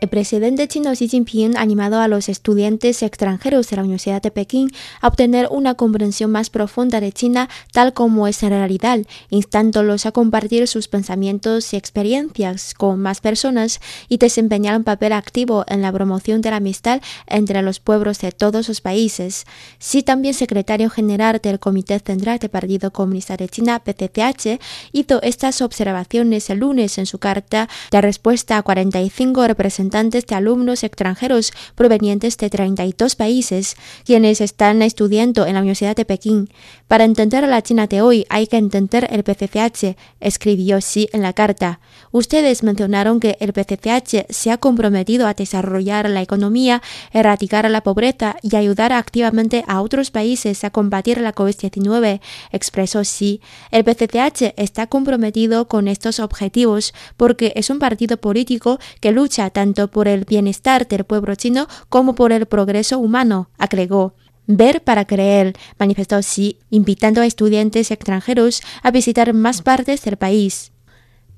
El presidente chino Xi Jinping ha animado a los estudiantes extranjeros de la Universidad de Pekín a obtener una comprensión más profunda de China tal como es en realidad, instándolos a compartir sus pensamientos y experiencias con más personas y desempeñar un papel activo en la promoción de la amistad entre los pueblos de todos los países. Xi, también secretario general del Comité Central del Partido Comunista de China, PCCH, hizo estas observaciones el lunes en su carta de respuesta a 45 representantes de alumnos extranjeros provenientes de 32 países, quienes están estudiando en la Universidad de Pekín. Para entender la China de hoy hay que entender el PCCH, escribió Xi en la carta. Ustedes mencionaron que el PCCH se ha comprometido a desarrollar la economía, erradicar la pobreza y ayudar activamente a otros países a combatir la COVID-19, expresó Xi. El PCCH está comprometido con estos objetivos porque es un partido político que lucha tanto por el bienestar del pueblo chino como por el progreso humano, agregó. Ver para creer, manifestó Xi, invitando a estudiantes extranjeros a visitar más partes del país.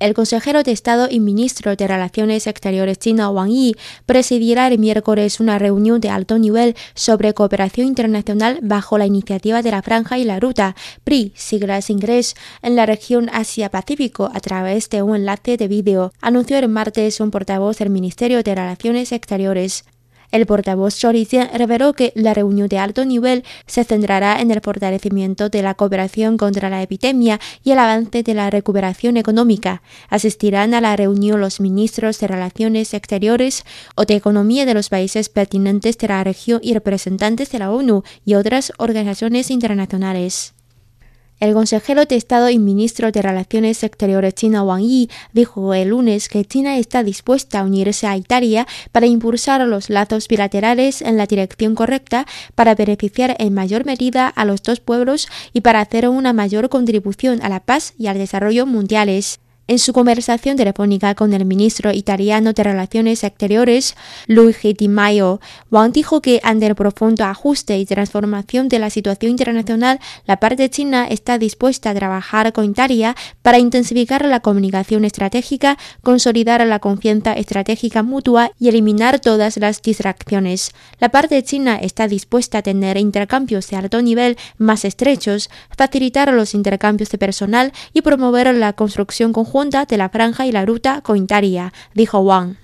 El consejero de Estado y ministro de Relaciones Exteriores chino Wang Yi presidirá el miércoles una reunión de alto nivel sobre cooperación internacional bajo la iniciativa de la Franja y la Ruta, PRI, siglas inglés, en la región Asia-Pacífico a través de un enlace de vídeo, anunció el martes un portavoz del Ministerio de Relaciones Exteriores. El portavoz Zhou reveló que la reunión de alto nivel se centrará en el fortalecimiento de la cooperación contra la epidemia y el avance de la recuperación económica. Asistirán a la reunión los ministros de Relaciones Exteriores o de Economía de los países pertinentes de la región y representantes de la ONU y otras organizaciones internacionales. El consejero de Estado y ministro de Relaciones Exteriores chino Wang Yi dijo el lunes que China está dispuesta a unirse a Italia para impulsar los lazos bilaterales en la dirección correcta para beneficiar en mayor medida a los dos pueblos y para hacer una mayor contribución a la paz y al desarrollo mundiales. En su conversación telefónica con el ministro italiano de Relaciones Exteriores, Luigi Di Maio, Wang dijo que ante el profundo ajuste y transformación de la situación internacional, la parte china está dispuesta a trabajar con Italia para intensificar la comunicación estratégica, consolidar la confianza estratégica mutua y eliminar todas las distracciones. La parte china está dispuesta a tener intercambios de alto nivel más estrechos, facilitar los intercambios de personal y promover la construcción conjunta de la franja y la ruta cointaria, dijo Wang.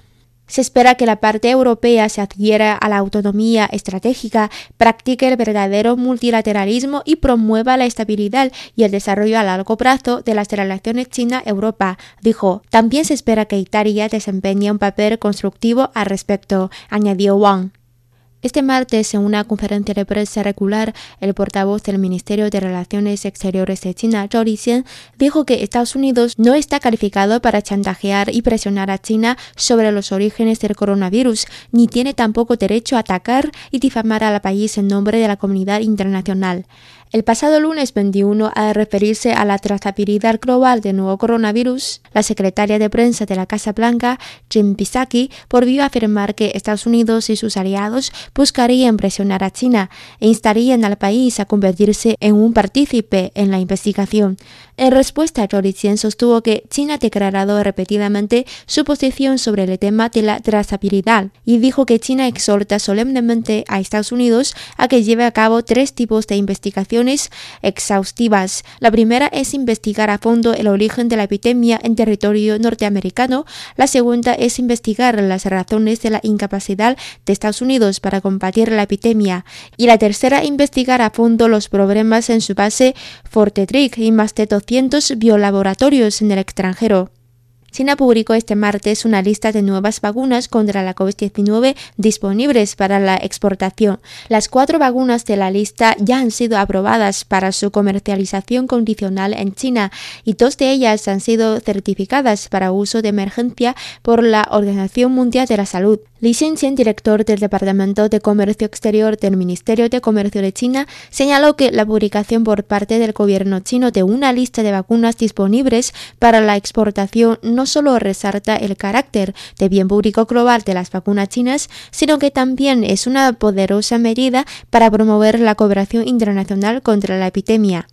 Se espera que la parte europea se adhiera a la autonomía estratégica, practique el verdadero multilateralismo y promueva la estabilidad y el desarrollo a largo plazo de las relaciones China-Europa, dijo. También se espera que Italia desempeñe un papel constructivo al respecto, añadió Wang. Este martes, en una conferencia de prensa regular, el portavoz del Ministerio de Relaciones Exteriores de China, Zhou Lijian, dijo que Estados Unidos no está calificado para chantajear y presionar a China sobre los orígenes del coronavirus, ni tiene tampoco derecho a atacar y difamar al país en nombre de la comunidad internacional. El pasado lunes 21, al referirse a la trazabilidad global del nuevo coronavirus, la secretaria de prensa de la Casa Blanca, Jim Psaki, volvió a afirmar que Estados Unidos y sus aliados buscarían presionar a China e instarían al país a convertirse en un partícipe en la investigación. En respuesta, Zhou sostuvo que China ha declarado repetidamente su posición sobre el tema de la trazabilidad y dijo que China exhorta solemnemente a Estados Unidos a que lleve a cabo tres tipos de investigación exhaustivas. La primera es investigar a fondo el origen de la epidemia en territorio norteamericano. La segunda es investigar las razones de la incapacidad de Estados Unidos para combatir la epidemia. Y la tercera, investigar a fondo los problemas en su base Fort Detrick y más de 200 biolaboratorios en el extranjero. China publicó este martes una lista de nuevas vacunas contra la COVID-19 disponibles para la exportación. Las cuatro vacunas de la lista ya han sido aprobadas para su comercialización condicional en China y dos de ellas han sido certificadas para uso de emergencia por la Organización Mundial de la Salud. Li Xianqian, director del Departamento de Comercio Exterior del Ministerio de Comercio de China, señaló que la publicación por parte del gobierno chino de una lista de vacunas disponibles para la exportación no solo resalta el carácter de bien público global de las vacunas chinas, sino que también es una poderosa medida para promover la cooperación internacional contra la epidemia.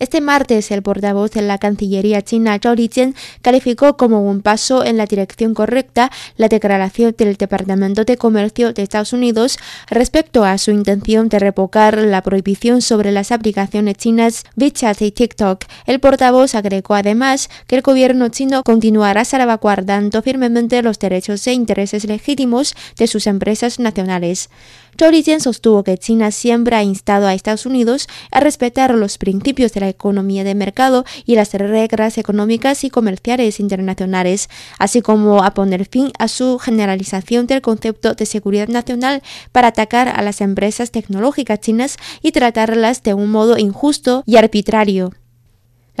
Este martes, el portavoz de la Cancillería china, Zhao Lijian, calificó como un paso en la dirección correcta la declaración del Departamento de Comercio de Estados Unidos respecto a su intención de revocar la prohibición sobre las aplicaciones chinas WeChat y TikTok. El portavoz agregó además que el gobierno chino continuará salvaguardando firmemente los derechos e intereses legítimos de sus empresas nacionales. Zhao Lijian sostuvo que China siempre ha instado a Estados Unidos a respetar los principios de la economía de mercado y las reglas económicas y comerciales internacionales, así como a poner fin a su generalización del concepto de seguridad nacional para atacar a las empresas tecnológicas chinas y tratarlas de un modo injusto y arbitrario.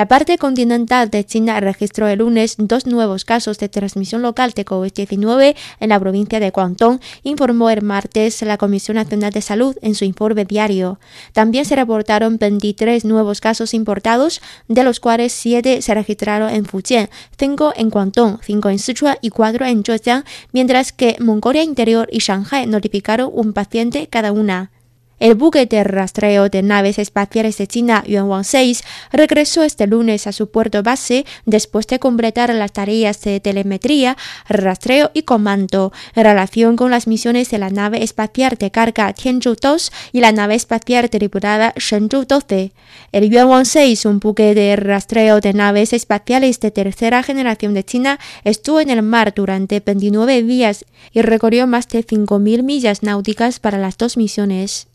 La parte continental de China registró el lunes dos nuevos casos de transmisión local de COVID-19 en la provincia de Guangdong, informó el martes la Comisión Nacional de Salud en su informe diario. También se reportaron 23 nuevos casos importados, de los cuales 7 se registraron en Fujian, 5 en Guangdong, 5 en Sichuan y 4 en Zhejiang, mientras que Mongolia Interior y Shanghai notificaron un paciente cada una. El buque de rastreo de naves espaciales de China Yuanwang 6 regresó este lunes a su puerto base después de completar las tareas de telemetría, rastreo y comando en relación con las misiones de la nave espacial de carga Tianzhou 2 y la nave espacial tripulada Shenzhou 12. El Yuanwang 6, un buque de rastreo de naves espaciales de tercera generación de China, estuvo en el mar durante 29 días y recorrió más de 5.000 millas náuticas para las dos misiones.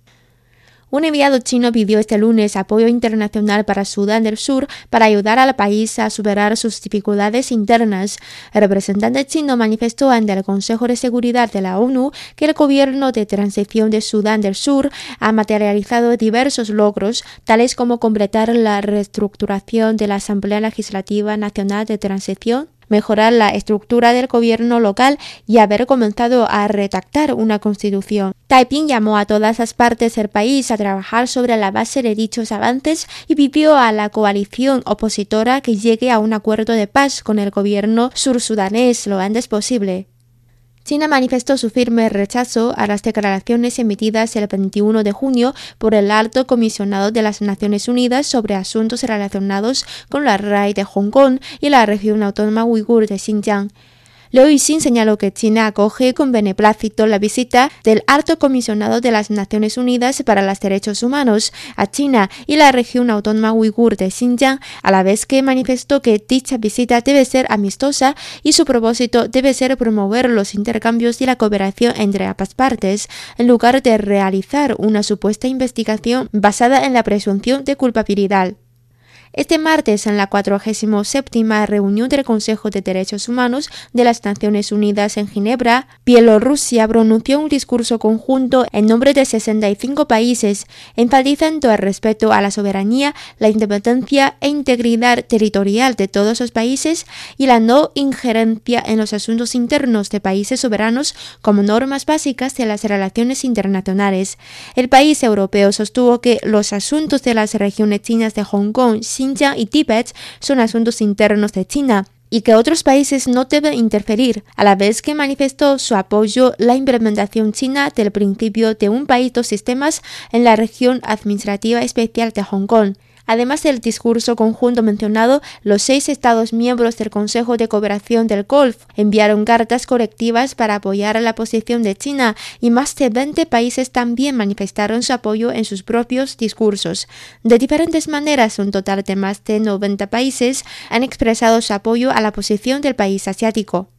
Un enviado chino pidió este lunes apoyo internacional para Sudán del Sur para ayudar al país a superar sus dificultades internas. El representante chino manifestó ante el Consejo de Seguridad de la ONU que el gobierno de transición de Sudán del Sur ha materializado diversos logros, tales como completar la reestructuración de la Asamblea Legislativa Nacional de Transición mejorar la estructura del gobierno local y haber comenzado a redactar una constitución. Taiping llamó a todas las partes del país a trabajar sobre la base de dichos avances y pidió a la coalición opositora que llegue a un acuerdo de paz con el gobierno sursudanés lo antes posible. China manifestó su firme rechazo a las declaraciones emitidas el 21 de junio por el alto comisionado de las Naciones Unidas sobre asuntos relacionados con la RAI de Hong Kong y la región autónoma uigur de Xinjiang. Liu Yixin señaló que China acoge con beneplácito la visita del alto comisionado de las Naciones Unidas para los Derechos Humanos a China y la región autónoma uigur de Xinjiang, a la vez que manifestó que dicha visita debe ser amistosa y su propósito debe ser promover los intercambios y la cooperación entre ambas partes, en lugar de realizar una supuesta investigación basada en la presunción de culpabilidad. Este martes, en la 47 reunión del Consejo de Derechos Humanos de las Naciones Unidas en Ginebra, Bielorrusia pronunció un discurso conjunto en nombre de 65 países, enfatizando el respeto a la soberanía, la independencia e integridad territorial de todos los países y la no injerencia en los asuntos internos de países soberanos como normas básicas de las relaciones internacionales. El país europeo sostuvo que los asuntos de las regiones chinas de Hong Kong, y Tíbet son asuntos internos de China y que otros países no deben interferir, a la vez que manifestó su apoyo la implementación china del principio de un país dos sistemas en la región administrativa especial de Hong Kong. Además del discurso conjunto mencionado, los seis Estados miembros del Consejo de Cooperación del Golf enviaron cartas colectivas para apoyar la posición de China y más de 20 países también manifestaron su apoyo en sus propios discursos. De diferentes maneras, un total de más de 90 países han expresado su apoyo a la posición del país asiático.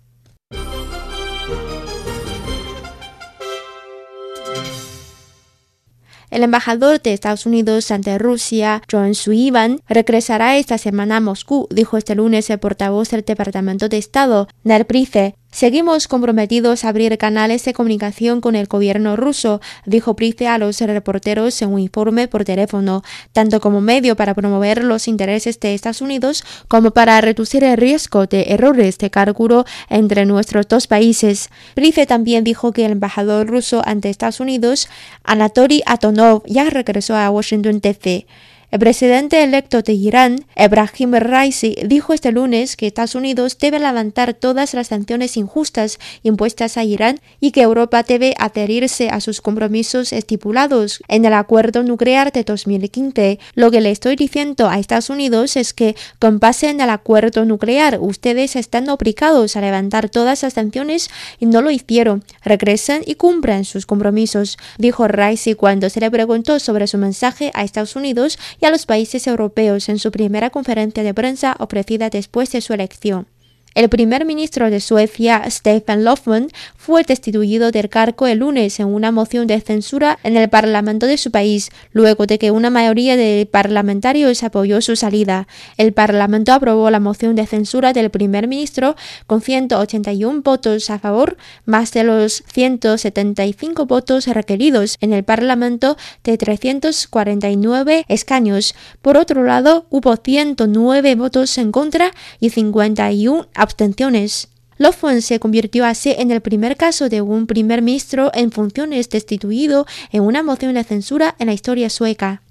El embajador de Estados Unidos ante Rusia, John Sullivan, regresará esta semana a Moscú, dijo este lunes el portavoz del Departamento de Estado, Nel Price. Seguimos comprometidos a abrir canales de comunicación con el gobierno ruso, dijo Price a los reporteros en un informe por teléfono, tanto como medio para promover los intereses de Estados Unidos como para reducir el riesgo de errores de cálculo entre nuestros dos países. Price también dijo que el embajador ruso ante Estados Unidos, Anatoly Atonov, ya regresó a Washington DC. El presidente electo de Irán, Ebrahim Raisi, dijo este lunes que Estados Unidos debe levantar todas las sanciones injustas impuestas a Irán y que Europa debe adherirse a sus compromisos estipulados en el acuerdo nuclear de 2015. Lo que le estoy diciendo a Estados Unidos es que, con base en el acuerdo nuclear, ustedes están obligados a levantar todas las sanciones y no lo hicieron. Regresen y cumplan sus compromisos, dijo Raisi cuando se le preguntó sobre su mensaje a Estados Unidos y a los países europeos en su primera conferencia de prensa ofrecida después de su elección. El primer ministro de Suecia, Stefan Löfven, fue destituido del cargo el lunes en una moción de censura en el Parlamento de su país, luego de que una mayoría de parlamentarios apoyó su salida. El Parlamento aprobó la moción de censura del primer ministro con 181 votos a favor, más de los 175 votos requeridos en el Parlamento de 349 escaños. Por otro lado, hubo 109 votos en contra y 51 abstenciones. Lofven se convirtió así en el primer caso de un primer ministro en funciones destituido en una moción de censura en la historia sueca.